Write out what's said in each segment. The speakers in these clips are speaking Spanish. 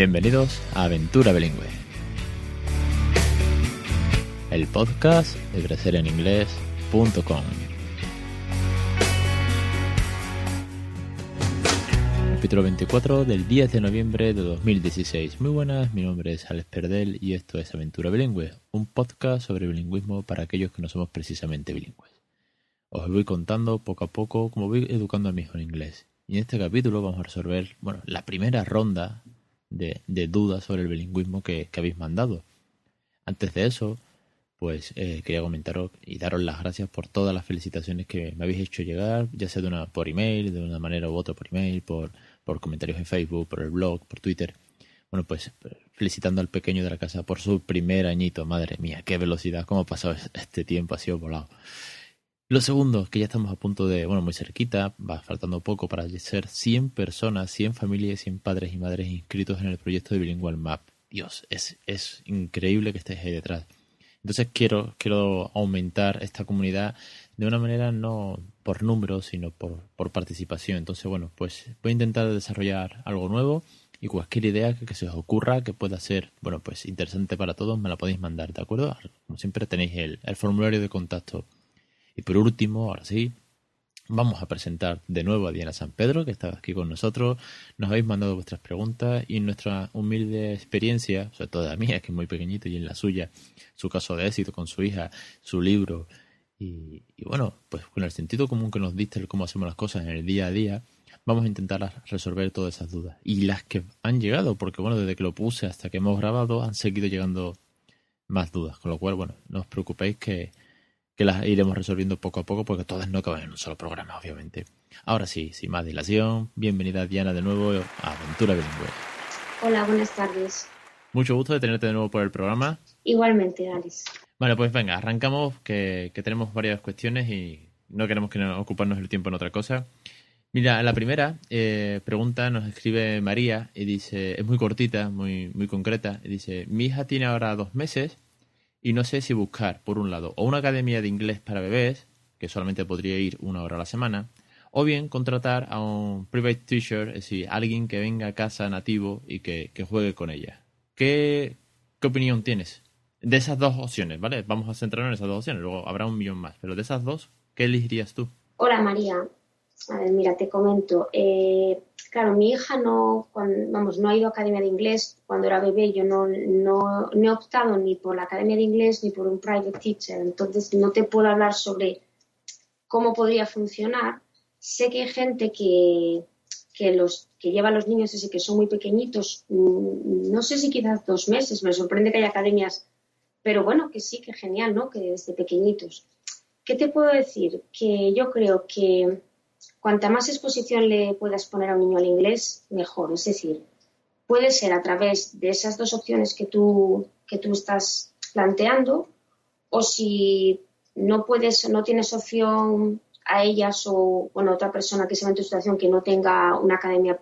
Bienvenidos a Aventura Bilingüe, el podcast de crecereninglés.com. Capítulo 24 del 10 de noviembre de 2016. Muy buenas, mi nombre es Alex Perdel y esto es Aventura Bilingüe, un podcast sobre bilingüismo para aquellos que no somos precisamente bilingües. Os voy contando poco a poco cómo voy educando a mi en inglés. Y en este capítulo vamos a resolver, bueno, la primera ronda de, dudas sobre el bilingüismo que, habéis mandado. Antes de eso, pues eh, quería comentaros y daros las gracias por todas las felicitaciones que me habéis hecho llegar, ya sea de una por email, de una manera u otra por email, por, por comentarios en Facebook, por el blog, por Twitter. Bueno, pues felicitando al pequeño de la casa por su primer añito. Madre mía, qué velocidad, cómo ha pasado este tiempo, ha sido volado. Lo segundo, que ya estamos a punto de, bueno, muy cerquita, va faltando poco para ser 100 personas, 100 familias, 100 padres y madres inscritos en el proyecto de Bilingual Map. Dios, es, es increíble que estéis ahí detrás. Entonces quiero, quiero aumentar esta comunidad de una manera no por número, sino por, por participación. Entonces, bueno, pues voy a intentar desarrollar algo nuevo y cualquier idea que, que, se os ocurra que pueda ser, bueno, pues interesante para todos, me la podéis mandar, ¿de acuerdo? Como siempre tenéis el, el formulario de contacto y por último, ahora sí, vamos a presentar de nuevo a Diana San Pedro, que está aquí con nosotros. Nos habéis mandado vuestras preguntas y nuestra humilde experiencia, sobre todo la mía, que es muy pequeñito, y en la suya, su caso de éxito con su hija, su libro, y, bueno, pues con el sentido común que nos diste cómo hacemos las cosas en el día a día, vamos a intentar resolver todas esas dudas. Y las que han llegado, porque bueno, desde que lo puse hasta que hemos grabado, han seguido llegando más dudas. Con lo cual, bueno, no os preocupéis que que las iremos resolviendo poco a poco porque todas no acaban en un solo programa, obviamente. Ahora sí, sin más dilación, bienvenida Diana de nuevo a Aventura Bilingüe. Hola, buenas tardes. Mucho gusto de tenerte de nuevo por el programa. Igualmente, Alex. Bueno, pues venga, arrancamos, que, tenemos varias cuestiones y no queremos que nos ocuparnos el tiempo en otra cosa. Mira, la primera eh, pregunta nos escribe María y dice, es muy cortita, muy, muy concreta, y dice, mi hija tiene ahora dos meses y no sé si buscar, por un lado, o una academia de inglés para bebés, que solamente podría ir una hora a la semana, o bien contratar a un private teacher, es decir, alguien que venga a casa nativo y que, juegue con ella. ¿Qué, ¿Qué opinión tienes de esas dos opciones, ¿vale? Vamos a centrarnos en esas dos opciones, luego habrá un millón más, pero de esas dos, ¿qué elegirías tú? Hola María, a ver, mira, te comento. Eh, claro, mi hija no, vamos, no ha ido a academia de inglés cuando era bebé. Yo no, no, he optado ni por la academia de inglés ni por un private teacher. Entonces, no te puedo hablar sobre cómo podría funcionar. Sé que hay gente que, que los que lleva a los niños desde que son muy pequeñitos, mm, no sé si quizás dos meses, me sorprende que haya academias, pero bueno, que sí, que genial, ¿no? Que desde pequeñitos. ¿Qué te puedo decir? Que yo creo que Cuanta más exposición le puedas poner a un niño al inglés, mejor. Es decir, puede ser a través de esas dos opciones que tú, que tú estás planteando, o si no puedes, no tienes opción a ellas o bueno, otra persona que se ve en tu situación que no tenga una academia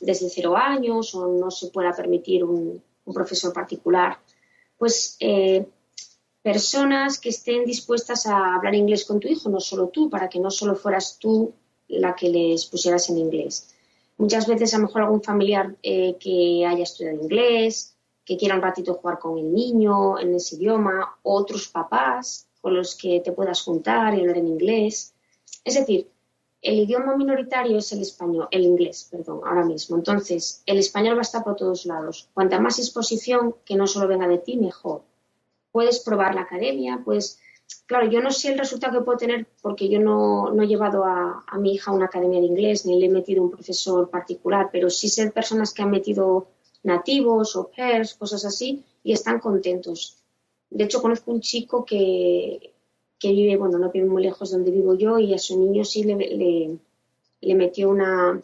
desde cero años o no se pueda permitir un, profesor particular, pues eh, personas que estén dispuestas a hablar inglés con tu hijo, no solo tú, para que no solo fueras tú la que les pusieras en inglés. Muchas veces a lo mejor algún familiar eh, que haya estudiado inglés, que quiera un ratito jugar con el niño en ese idioma, otros papás con los que te puedas juntar y hablar en inglés. Es decir, el idioma minoritario es el español, el inglés, perdón, ahora mismo. Entonces, el español va a estar por todos lados. Cuanta más exposición, que no solo venga de ti, mejor. Puedes probar la academia, puedes claro, yo no sé el resultado que puedo tener porque yo no, he llevado a, mi hija a una academia de inglés ni le he metido un profesor particular, pero sí sé personas que han metido nativos o pairs, cosas así, y están contentos. De hecho, conozco un chico que, vive, bueno, no vive muy lejos de donde vivo yo y a su niño sí le, metió una,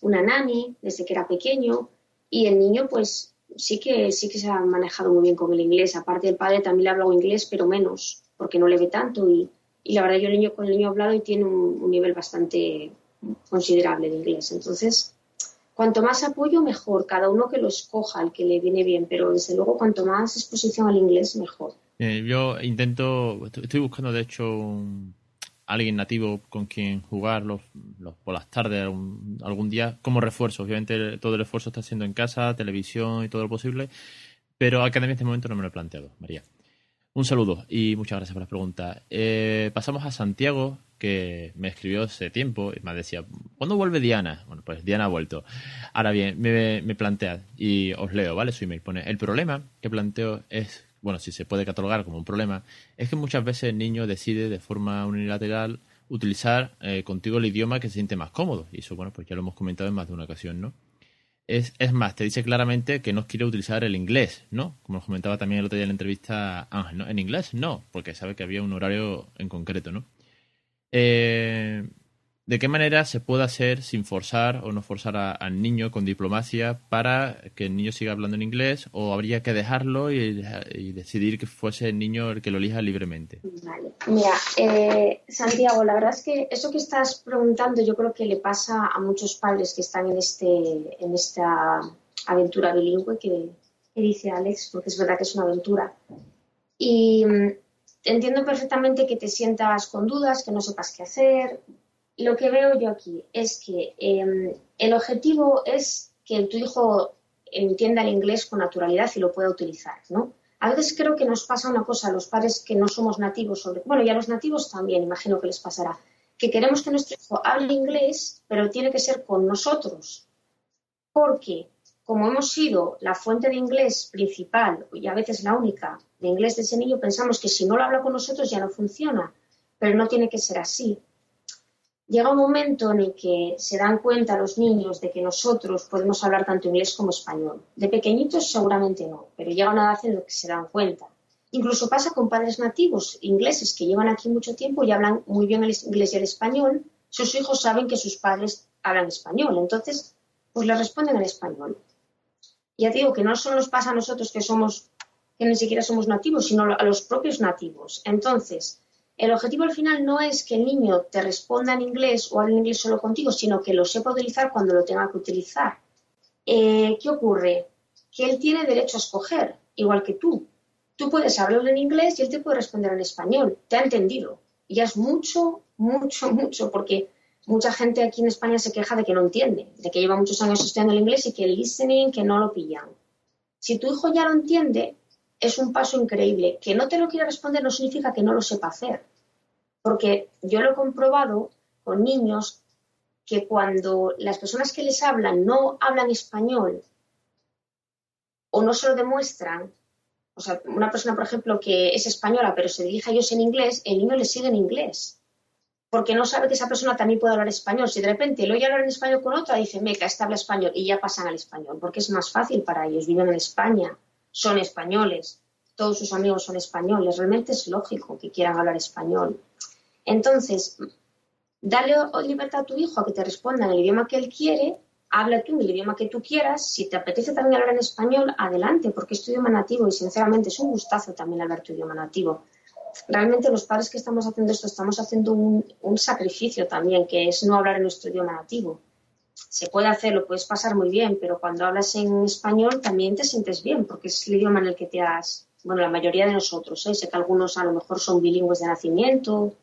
una nani desde que era pequeño y el niño pues sí que sí que se ha manejado muy bien con el inglés. Aparte el padre también le ha hablado inglés, pero menos porque no le ve tanto y, la verdad yo el niño con el niño hablado y tiene un, nivel bastante considerable de inglés. Entonces, cuanto más apoyo, mejor. Cada uno que lo escoja, el que le viene bien, pero desde luego cuanto más exposición al inglés, mejor. Eh, yo intento, estoy buscando de hecho alguien nativo con quien jugar los, por las tardes algún, día como refuerzo. Obviamente todo el esfuerzo está haciendo en casa, televisión y todo lo posible, pero academia en este momento no me lo he planteado, María. Un saludo y muchas gracias por la pregunta. Eh, pasamos a Santiago, que me escribió hace tiempo y me decía, ¿cuándo vuelve Diana? Bueno, pues Diana ha vuelto. Ahora bien, me, me plantea, y os leo, ¿vale? Su email pone, el problema que planteo es bueno, si se puede catalogar como un problema, es que muchas veces el niño decide de forma unilateral utilizar eh, contigo el idioma que se siente más cómodo. Y eso, bueno, pues ya lo hemos comentado en más de una ocasión, ¿no? Es, es más, te dice claramente que no quiere utilizar el inglés, ¿no? Como nos comentaba también el otro día en la entrevista Ángel, ¿no? En inglés no, porque sabe que había un horario en concreto, ¿no? Eh, ¿De qué manera se puede hacer sin forzar o no forzar al niño con diplomacia para que el niño siga hablando en inglés o habría que dejarlo y, decidir que fuese el niño el que lo elija libremente? Vale. Mira, eh, Santiago, la verdad es que eso que estás preguntando yo creo que le pasa a muchos padres que están en, este, en esta aventura bilingüe que, que dice Alex, porque es verdad que es una aventura. Y mm, entiendo perfectamente que te sientas con dudas, que no sepas qué hacer, lo que veo yo aquí es que em, el objetivo es que tu hijo entienda el inglés con naturalidad y lo pueda utilizar, ¿no? A veces creo que nos pasa una cosa a los padres que no somos nativos, sobre, bueno, y a los nativos también, imagino que les pasará, que queremos que nuestro hijo hable inglés, pero tiene que ser con nosotros, porque como hemos sido la fuente de inglés principal y a veces la única de inglés de ese niño, pensamos que si no lo habla con nosotros ya no funciona, pero no tiene que ser así llega un momento en el que se dan cuenta los niños de que nosotros podemos hablar tanto inglés como español. De pequeñitos seguramente no, pero llega una edad en la que se dan cuenta. Incluso pasa con padres nativos ingleses que llevan aquí mucho tiempo y hablan muy bien el inglés y el español. Sus hijos saben que sus padres hablan español, entonces pues les responden en español. Ya digo que no solo nos pasa a nosotros que somos que ni siquiera somos nativos, sino a los propios nativos. Entonces, el objetivo al final no es que el niño te responda en inglés o hable inglés solo contigo, sino que lo sepa utilizar cuando lo tenga que utilizar. Eh, ¿Qué ocurre? Que él tiene derecho a escoger, igual que tú. Tú puedes hablarle en inglés y él te puede responder en español. Te ha entendido. Y ya es mucho, mucho, mucho, porque mucha gente aquí en España se queja de que no entiende, de que lleva muchos años estudiando el inglés y que el listening, que no lo pillan. Si tu hijo ya lo entiende, es un paso increíble. Que no te lo quiera responder no significa que no lo sepa hacer. Porque yo lo he comprobado con niños que cuando las personas que les hablan no hablan español o no se lo demuestran, o sea, una persona, por ejemplo, que es española pero se dirige a ellos en inglés, el niño le sigue en inglés. Porque no sabe que esa persona también puede hablar español. Si de repente lo oye hablar en español con otra, dice, meca, esta habla español y ya pasan al español, porque es más fácil para ellos, viven en España son españoles, todos sus amigos son españoles, realmente es lógico que quieran hablar español. Entonces, dale libertad a tu hijo a que te responda en el idioma que él quiere, habla tú en el idioma que tú quieras, si te apetece también hablar en español, adelante, porque es tu idioma nativo y sinceramente es un gustazo también hablar tu idioma nativo. Realmente los padres que estamos haciendo esto estamos haciendo un, un sacrificio también, que es no hablar en nuestro idioma nativo se puede hacer, lo puedes pasar muy bien, pero cuando hablas en español también te sientes bien, porque es el idioma en el que te has, bueno, la mayoría de nosotros, ¿eh? sé que algunos a lo mejor son bilingües de nacimiento,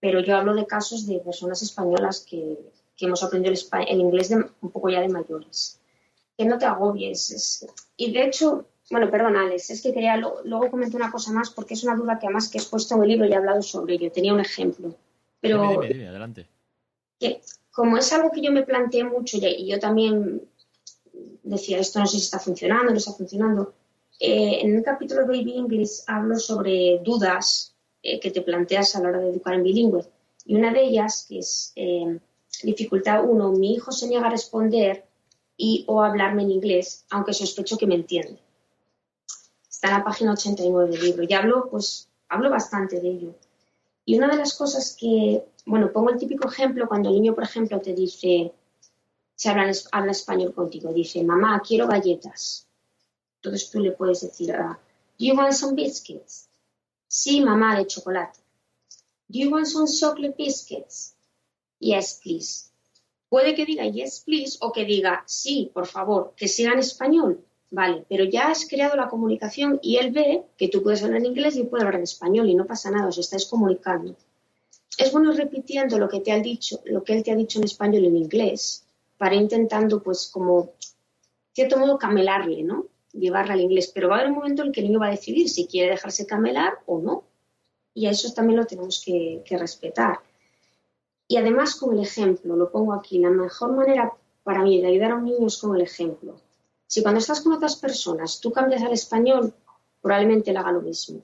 pero yo hablo de casos de personas españolas que, hemos aprendido el, inglés un poco ya de mayores. Que no te agobies. y de hecho, bueno, perdón, Alex, es que quería, luego comentar una cosa más porque es una duda que además que he expuesto en el libro y he hablado sobre ello. Tenía un ejemplo. Pero, adelante. Que, como es algo que yo me planteé mucho y yo también decía, esto no sé si está funcionando, no está funcionando, eh, en un capítulo Baby English hablo sobre dudas eh, que te planteas a la hora de educar en bilingüe. Y una de ellas, que es eh, dificultad uno, mi hijo se niega a responder y o hablarme en inglés, aunque sospecho que me entiende. Está en la página 89 del libro y hablo, pues, hablo bastante de ello. Y una de las cosas que, bueno, pongo el típico ejemplo cuando el niño, por ejemplo, te dice, se habla, habla español contigo, dice, mamá, quiero galletas. Entonces tú le puedes decir, ¿Do you want some biscuits? Sí, mamá, de chocolate. ¿Do you want some chocolate biscuits? Yes, please. Puede que diga yes, please o que diga sí, por favor, que siga en español. Vale, pero ya has creado la comunicación y él ve que tú puedes hablar en inglés y puede hablar en español y no pasa nada, os estáis comunicando. Es bueno repitiendo lo que te ha dicho, lo que él te ha dicho en español y en inglés, para intentando, pues, como, cierto modo, camelarle, ¿no? Llevarla al inglés. Pero va a haber un momento en que el niño va a decidir si quiere dejarse camelar o no. Y a eso también lo tenemos que, que respetar. Y además con el ejemplo, lo pongo aquí, la mejor manera para mí de ayudar a un niño es con el ejemplo. Si cuando estás con otras personas tú cambias al español, probablemente él haga lo mismo.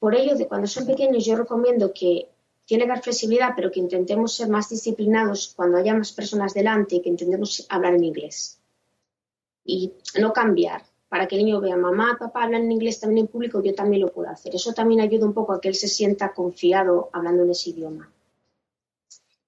Por ello, de cuando son pequeños, yo recomiendo que tiene que haber flexibilidad, pero que intentemos ser más disciplinados cuando haya más personas delante y que intentemos hablar en inglés. Y no cambiar, para que el niño vea, mamá, papá hablan en inglés también en público, yo también lo puedo hacer. Eso también ayuda un poco a que él se sienta confiado hablando en ese idioma.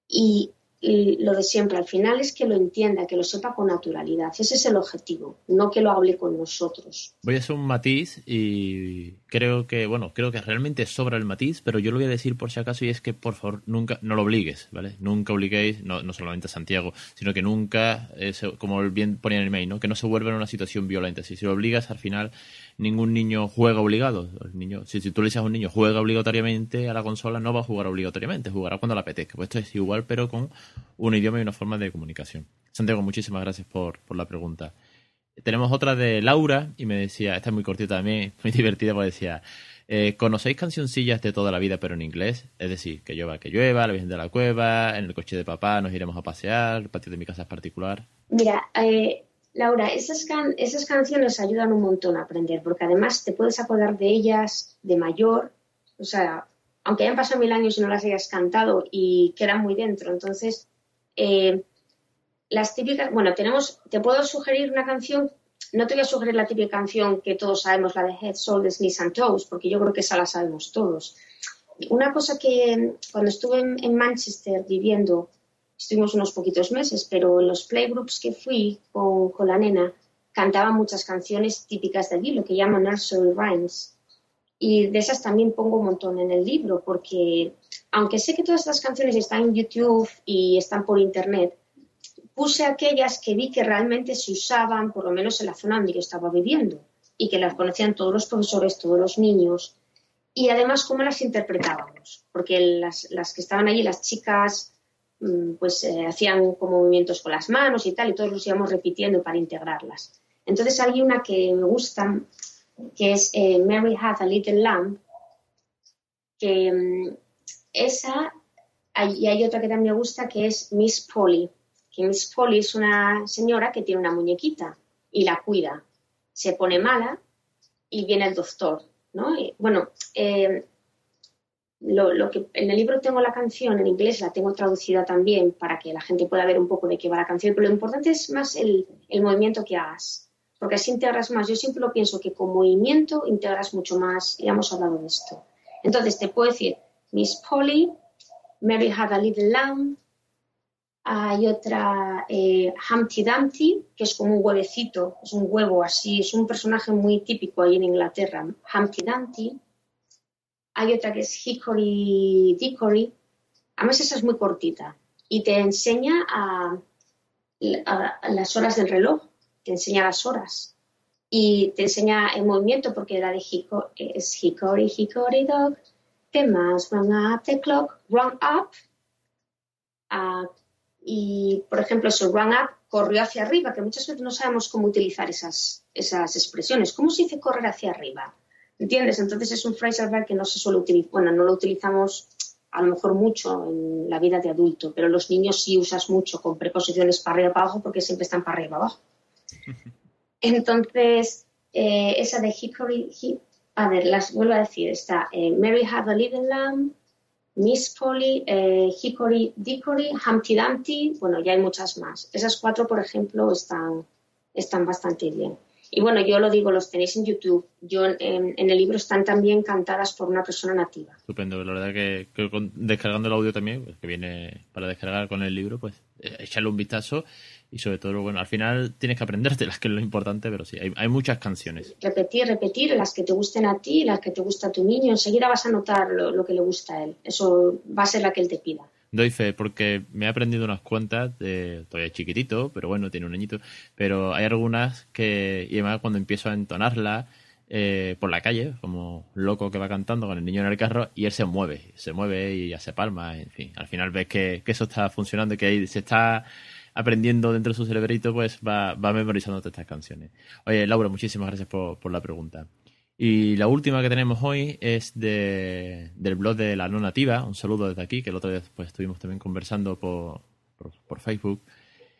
Y lo de siempre, al final es que lo entienda, que lo sepa con naturalidad. Ese es el objetivo, no que lo hable con nosotros. Voy a hacer un matiz y creo que, bueno, creo que realmente sobra el matiz, pero yo lo voy a decir por si acaso y es que, por favor, nunca, no lo obligues, ¿vale? Nunca obliguéis, no, no solamente a Santiago, sino que nunca, eh, como bien ponía en el mail, ¿no? Que no se vuelva en una situación violenta. Si, si lo obligas, al final ningún niño juega obligado. El niño, si, si tú le dices a un niño juega obligatoriamente a la consola, no va a jugar obligatoriamente, jugará cuando le apetezca. Pues esto es igual, pero con un idioma y una forma de comunicación. Santiago, muchísimas gracias por, por la pregunta. Tenemos otra de Laura y me decía, esta es muy cortita también, muy divertida, porque decía, eh, ¿conocéis cancioncillas de toda la vida pero en inglés? Es decir, que llueva, que llueva, la Virgen de la Cueva, en el coche de papá nos iremos a pasear, el patio de mi casa es particular. Mira, eh, Laura, esas, canciones ayudan un montón a aprender, porque además te puedes acordar de ellas de mayor, o sea, aunque hayan pasado mil años y no las hayas cantado y quedan muy dentro. Entonces, eh, las típicas, bueno, tenemos, te puedo sugerir una canción, no te voy a sugerir la típica canción que todos sabemos, la de Head, Shoulders, Knees and Toes, porque yo creo que esa la sabemos todos. Una cosa que cuando estuve en Manchester viviendo, estuvimos unos poquitos meses, pero en los playgroups que fui con, la nena cantaba muchas canciones típicas de allí, lo que llaman nursery rhymes. Y de esas también pongo un montón en el libro, porque aunque sé que todas estas canciones están en YouTube y están por internet, puse aquellas que vi que realmente se usaban, por lo menos en la zona donde yo estaba viviendo, y que las conocían todos los profesores, todos los niños, y además cómo las interpretábamos, porque las, las que estaban allí, las chicas pues eh, hacían como movimientos con las manos y tal, y todos los íbamos repitiendo para integrarlas. Entonces hay una que me gusta, que es eh, Mary Had a Little Lamb, que mm, esa, y hay otra que también me gusta, que es Miss Polly, que Miss Polly es una señora que tiene una muñequita y la cuida. Se pone mala y viene el doctor, ¿no? bueno, eh, lo, que en el libro tengo la canción en inglés, la tengo traducida también para que la gente pueda ver un poco de qué va la canción, pero lo importante es más el, movimiento que hagas, porque así integras más. Yo siempre lo pienso que con movimiento integras mucho más, ya hemos hablado de esto. Entonces te puedo decir Miss Polly, Mary Had a Little Lamb, hay otra eh, Humpty Dumpty, que es como un huevecito, es un huevo así, es un personaje muy típico ahí en Inglaterra, Humpty Dumpty. Hay otra que es Hickory Dickory. Además, esa es muy cortita y te enseña a, las horas del reloj, te enseña las horas y te enseña el movimiento porque la de Hickory, es Hickory, Hickory Dog, the mouse run up the clock, run up. Ah, y, por ejemplo, eso, run up, corrió hacia arriba, que muchas veces no sabemos cómo utilizar esas, esas expresiones. ¿Cómo se dice correr hacia arriba? ¿Entiendes? Entonces es un phrasal verb que no se suele utilizar, bueno, no lo utilizamos a lo mejor mucho en la vida de adulto, pero los niños sí usas mucho con preposiciones para arriba y para abajo porque siempre están para arriba y para abajo. Entonces, eh, esa de Hickory, a ver, las vuelvo a decir, está eh, Mary Had a Little Lamb, Miss Polly, eh, Hickory Dickory, Humpty Dumpty, bueno, ya hay muchas más. Esas cuatro, por ejemplo, están, están bastante bien. Y bueno, yo lo digo, los tenéis en YouTube. Yo en, el libro están también cantadas por una persona nativa. Estupendo, la verdad que, descargando el audio también, pues, que viene para descargar con el libro, pues eh, echarle un vistazo y sobre todo, bueno, al final tienes que aprendértelas, que es lo importante, pero sí, hay, muchas canciones. Repetir, repetir, las que te gusten a ti, las que te gusta a tu niño, enseguida vas a notar lo, lo que le gusta a él. Eso va a ser la que él te pida. Doy fe, porque me he aprendido unas cuantas, de, todavía chiquitito, pero bueno, tiene un añito, pero hay algunas que, y además cuando empiezo a entonarla eh, por la calle, como loco que va cantando con el niño en el carro, y él se mueve, se mueve y hace palmas, en fin. Al final ves que, eso está funcionando y que ahí se está aprendiendo dentro de su cerebrito, pues va, va memorizando todas estas canciones. Oye, Laura, muchísimas gracias por, por la pregunta. Y la última que tenemos hoy es de, del blog de la no nativa. Un saludo desde aquí, que el otro día pues, estuvimos también conversando por, por, Facebook.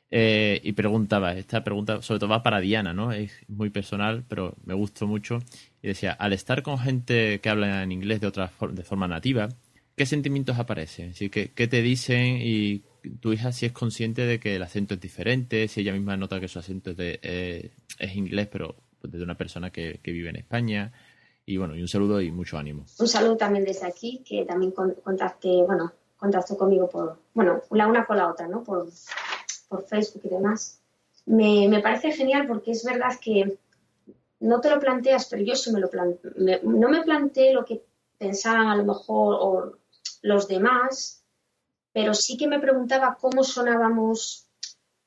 Eh, y preguntaba, esta pregunta sobre todo va para Diana, ¿no? Es muy personal, pero me gustó mucho. Y decía, al estar con gente que habla en inglés de otra de forma nativa, ¿qué sentimientos aparecen? ¿Qué, ¿Qué te dicen? Y tu hija si es consciente de que el acento es diferente, si ella misma nota que su acento es, eh, es inglés, pero pues, de una persona que, vive en España. Y bueno, y un saludo y mucho ánimo. Un saludo también desde aquí, que también contacté, bueno, contactó conmigo por, bueno, la una con la otra, ¿no? Por, por Facebook y demás. Me, me, parece genial porque es verdad que no te lo planteas, pero yo sí me lo planteé. no me planteé lo que pensaban a lo mejor o los demás, pero sí que me preguntaba cómo sonábamos,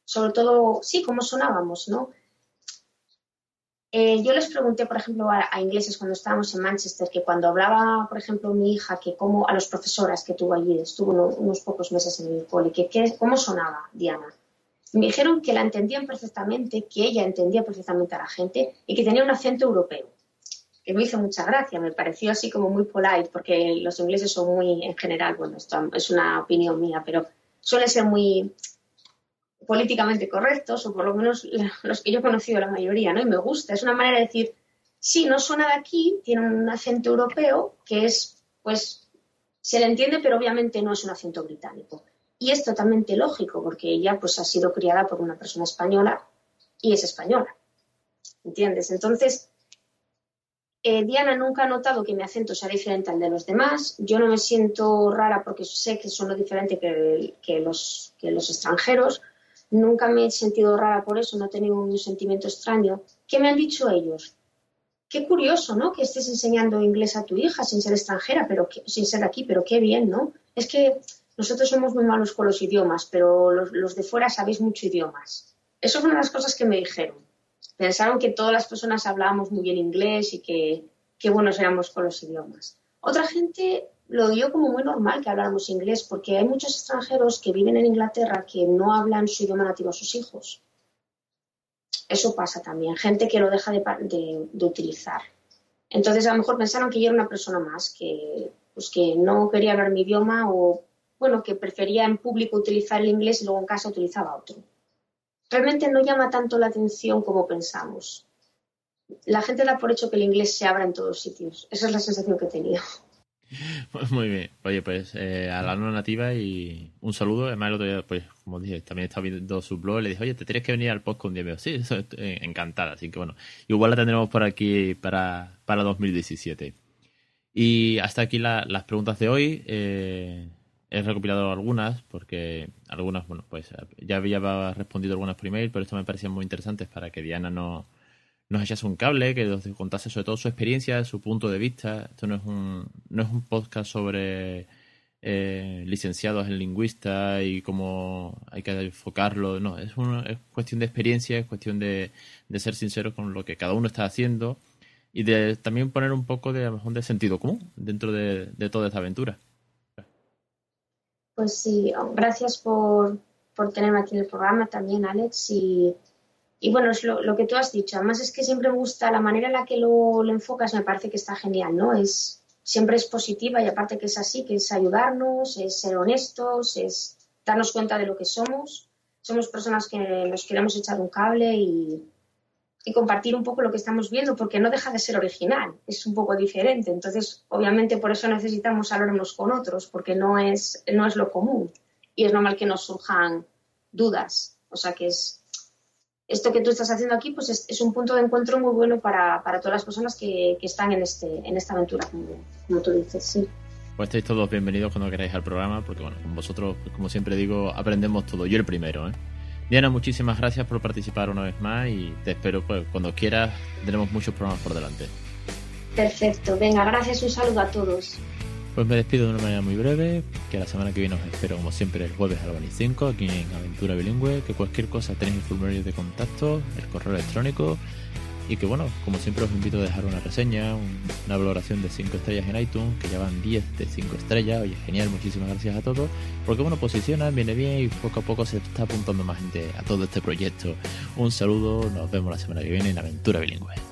sobre todo, sí, cómo sonábamos, ¿no? Eh, yo les pregunté, por ejemplo, a, ingleses cuando estábamos en Manchester, que cuando hablaba, por ejemplo, mi hija, que cómo, a las profesoras que tuvo allí, estuvo unos, pocos meses en el cole, que, cómo sonaba Diana. Me dijeron que la entendían perfectamente, que ella entendía perfectamente a la gente y que tenía un acento europeo. Que me hizo mucha gracia, me pareció así como muy polite, porque los ingleses son muy, en general, bueno, esto es una opinión mía, pero suelen ser muy políticamente correctos, o por lo menos los que yo he conocido la mayoría, ¿no? Y me gusta, es una manera de decir, sí, no suena de aquí, tiene un acento europeo que es, pues, se le entiende, pero obviamente no es un acento británico. Y es totalmente lógico, porque ella, pues, ha sido criada por una persona española y es española. ¿Entiendes? Entonces, eh, Diana nunca ha notado que mi acento sea diferente al de los demás. Yo no me siento rara porque sé que son lo diferente que, los, que los extranjeros. Nunca me he sentido rara por eso, no he tenido un sentimiento extraño. ¿Qué me han dicho ellos? Qué curioso, ¿no? Que estés enseñando inglés a tu hija sin ser extranjera, pero sin ser aquí, pero qué bien, ¿no? Es que nosotros somos muy malos con los idiomas, pero los, de fuera sabéis mucho idiomas. Eso fue una de las cosas que me dijeron. Pensaron que todas las personas hablábamos muy bien inglés y que qué buenos éramos con los idiomas. Otra gente lo dio como muy normal que habláramos inglés, porque hay muchos extranjeros que viven en Inglaterra que no hablan su idioma nativo a sus hijos. Eso pasa también, gente que lo deja de, utilizar. Entonces, a lo mejor pensaron que yo era una persona más, que, pues, que no quería hablar mi idioma o, bueno, que prefería en público utilizar el inglés y luego en casa utilizaba otro. Realmente no llama tanto la atención como pensamos. La gente da por hecho que el inglés se abra en todos sitios. Esa es la sensación que tenía. Muy bien. Oye, pues eh, a la no nativa y un saludo. Además, el otro día, pues, como dije, también estaba viendo su blog y le dije, oye, te tienes que venir al podcast un día. Sí, eso estoy encantada. Así que bueno, igual la tendremos por aquí para, para 2017. Y hasta aquí las preguntas de hoy. Eh, he recopilado algunas porque algunas, bueno, pues ya había respondido algunas por email, pero esto me parecían muy interesantes para que Diana no nos echase un cable, que nos contase sobre todo su experiencia, su punto de vista. Esto no es un, no es un podcast sobre eh, licenciados en lingüista y cómo hay que enfocarlo. No, es, una, es cuestión de experiencia, es cuestión de, ser sincero con lo que cada uno está haciendo y de también poner un poco de, de sentido común dentro de, de toda esta aventura. Pues sí, gracias por, por tenerme aquí en el programa también, Alex, y y bueno, es lo, que tú has dicho. Además es que siempre me gusta la manera en la que lo, enfocas, me parece que está genial, ¿no? Es, siempre es positiva y aparte que es así, que es ayudarnos, es ser honestos, es darnos cuenta de lo que somos. Somos personas que nos queremos echar un cable y, y compartir un poco lo que estamos viendo, porque no deja de ser original, es un poco diferente. Entonces, obviamente, por eso necesitamos hablar unos con otros, porque no es, no es lo común. Y es normal que nos surjan dudas. O sea que es, esto que tú estás haciendo aquí pues es, un punto de encuentro muy bueno para, todas las personas que, están en, este, en esta aventura, como, tú dices, sí. Pues estáis todos bienvenidos cuando queráis al programa, porque bueno, con vosotros, pues, como siempre digo, aprendemos todo. Yo el primero, ¿eh? Diana, muchísimas gracias por participar una vez más y te espero pues cuando quieras, tenemos muchos programas por delante. Perfecto, venga, gracias, un saludo a todos. Pues me despido de una manera muy breve, que la semana que viene os espero como siempre el jueves a las 25 aquí en Aventura Bilingüe, que cualquier cosa tenéis el formulario de contacto, el correo electrónico y que bueno, como siempre os invito a dejar una reseña, una valoración de 5 estrellas en iTunes, que ya van 10 de 5 estrellas, oye, genial, muchísimas gracias a todos, porque bueno, posiciona, viene bien y poco a poco se está apuntando más gente a todo este proyecto. Un saludo, nos vemos la semana que viene en Aventura Bilingüe.